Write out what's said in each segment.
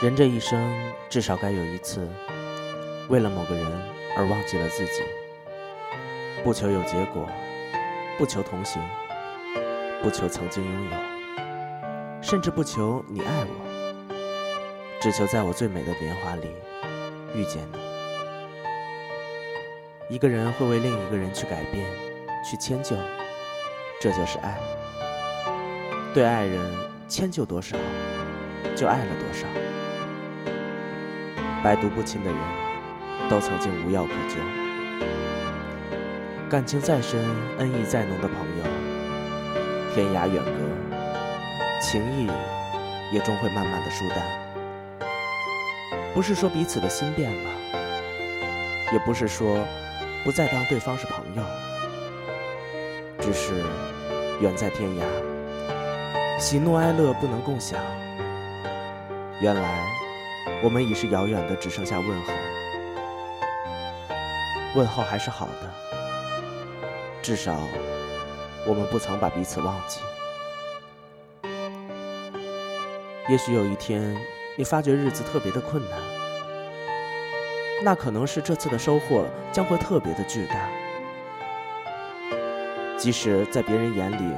人这一生至少该有一次，为了某个人而忘记了自己，不求有结果，不求同行，不求曾经拥有，甚至不求你爱我，只求在我最美的年华里遇见你。一个人会为另一个人去改变，去迁就，这就是爱。对爱人迁就多少，就爱了多少。百毒不侵的人，都曾经无药可救。感情再深，恩义再浓的朋友，天涯远隔，情谊也终会慢慢的疏淡。不是说彼此的心变了，也不是说不再当对方是朋友，只是远在天涯，喜怒哀乐不能共享。原来。我们已是遥远的，只剩下问候。问候还是好的，至少我们不曾把彼此忘记。也许有一天，你发觉日子特别的困难，那可能是这次的收获将会特别的巨大。即使在别人眼里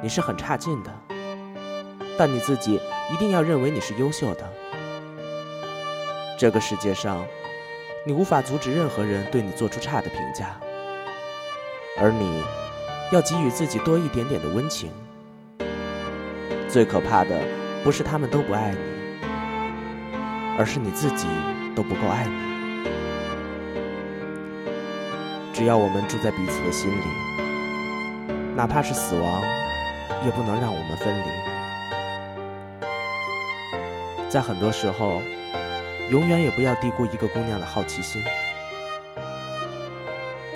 你是很差劲的，但你自己一定要认为你是优秀的。这个世界上，你无法阻止任何人对你做出差的评价，而你要给予自己多一点点的温情。最可怕的不是他们都不爱你，而是你自己都不够爱你。只要我们住在彼此的心里，哪怕是死亡，也不能让我们分离。在很多时候。永远也不要低估一个姑娘的好奇心，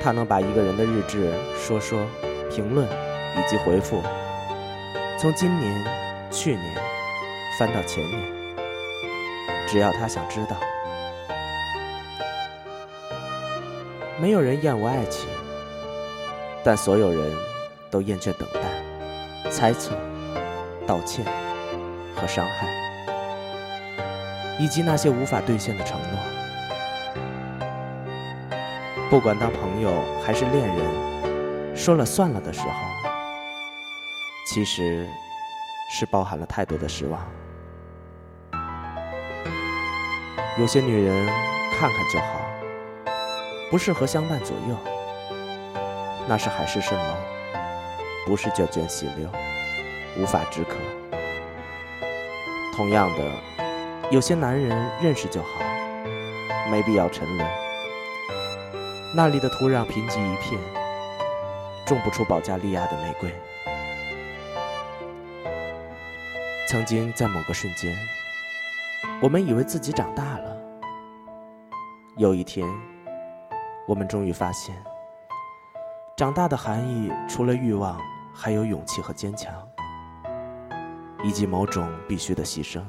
她能把一个人的日志、说说、评论以及回复，从今年、去年翻到前年，只要她想知道。没有人厌恶爱情，但所有人都厌倦等待、猜测、道歉和伤害。以及那些无法兑现的承诺，不管当朋友还是恋人，说了算了的时候，其实是包含了太多的失望。有些女人看看就好，不适合相伴左右，那是海市蜃楼，不是涓涓细流，无法止渴。同样的。有些男人认识就好，没必要沉沦。那里的土壤贫瘠一片，种不出保加利亚的玫瑰。曾经在某个瞬间，我们以为自己长大了。有一天，我们终于发现，长大的含义除了欲望，还有勇气和坚强，以及某种必须的牺牲。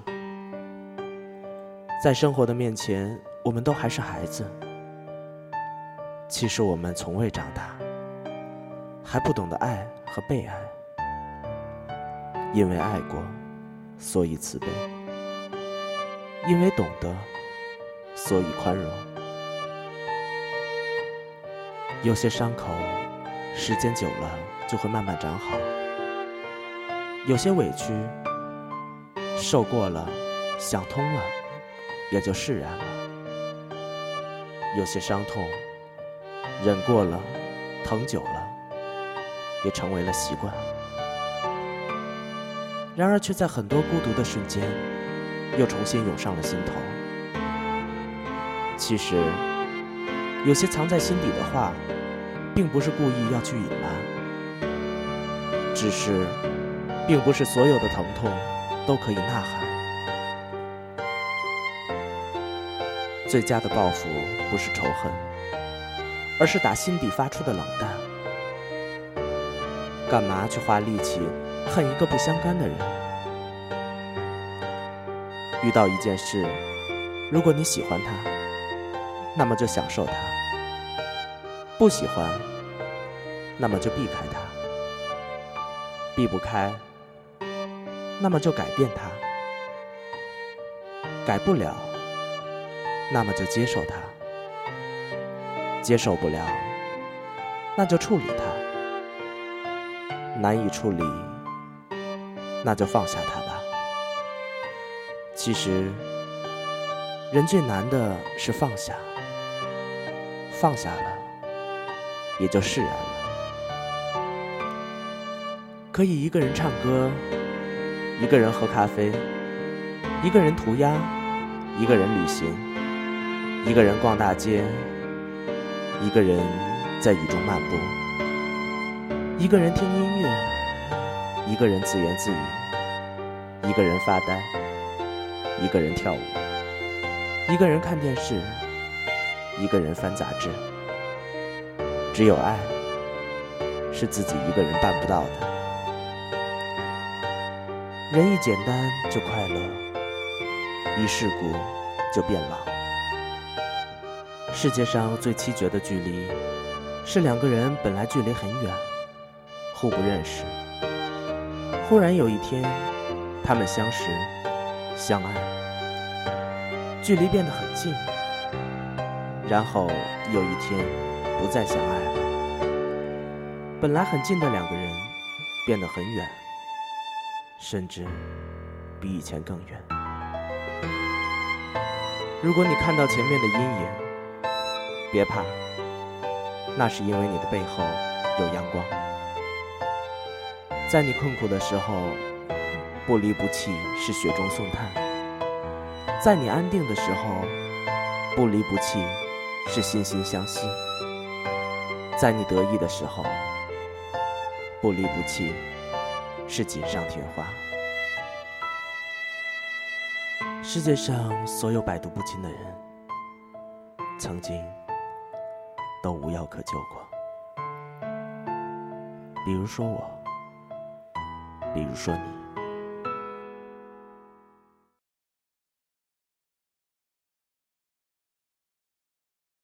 在生活的面前，我们都还是孩子。其实我们从未长大，还不懂得爱和被爱。因为爱过，所以慈悲；因为懂得，所以宽容。有些伤口，时间久了就会慢慢长好；有些委屈，受过了，想通了。也就释然了。有些伤痛，忍过了，疼久了，也成为了习惯。然而，却在很多孤独的瞬间，又重新涌上了心头。其实，有些藏在心底的话，并不是故意要去隐瞒，只是，并不是所有的疼痛都可以呐喊。最佳的报复不是仇恨，而是打心底发出的冷淡。干嘛去花力气恨一个不相干的人？遇到一件事，如果你喜欢他，那么就享受他；不喜欢，那么就避开他；避不开，那么就改变他。改不了，那么就接受它；接受不了，那就处理它；难以处理，那就放下它吧。其实，人最难的是放下，放下了，也就释然了。可以一个人唱歌，一个人喝咖啡，一个人涂鸦，一个人旅行，一个人逛大街，一个人在雨中漫步，一个人听音乐，一个人自言自语，一个人发呆，一个人跳舞，一个人看电视，一个人翻杂志。只有爱，是自己一个人办不到的。人一简单就快乐，一世故就变老。世界上最凄绝的距离，是两个人本来距离很远，互不认识，忽然有一天，他们相识、相爱，距离变得很近，然后有一天不再相爱了。本来很近的两个人，变得很远。甚至比以前更远。如果你看到前面的阴影，别怕，那是因为你的背后有阳光。在你困苦的时候，不离不弃是雪中送炭；在你安定的时候，不离不弃是惺惺相惜；在你得意的时候，不离不弃。是锦上添花。世界上所有百毒不侵的人，曾经都无药可救过。比如说我，比如说你。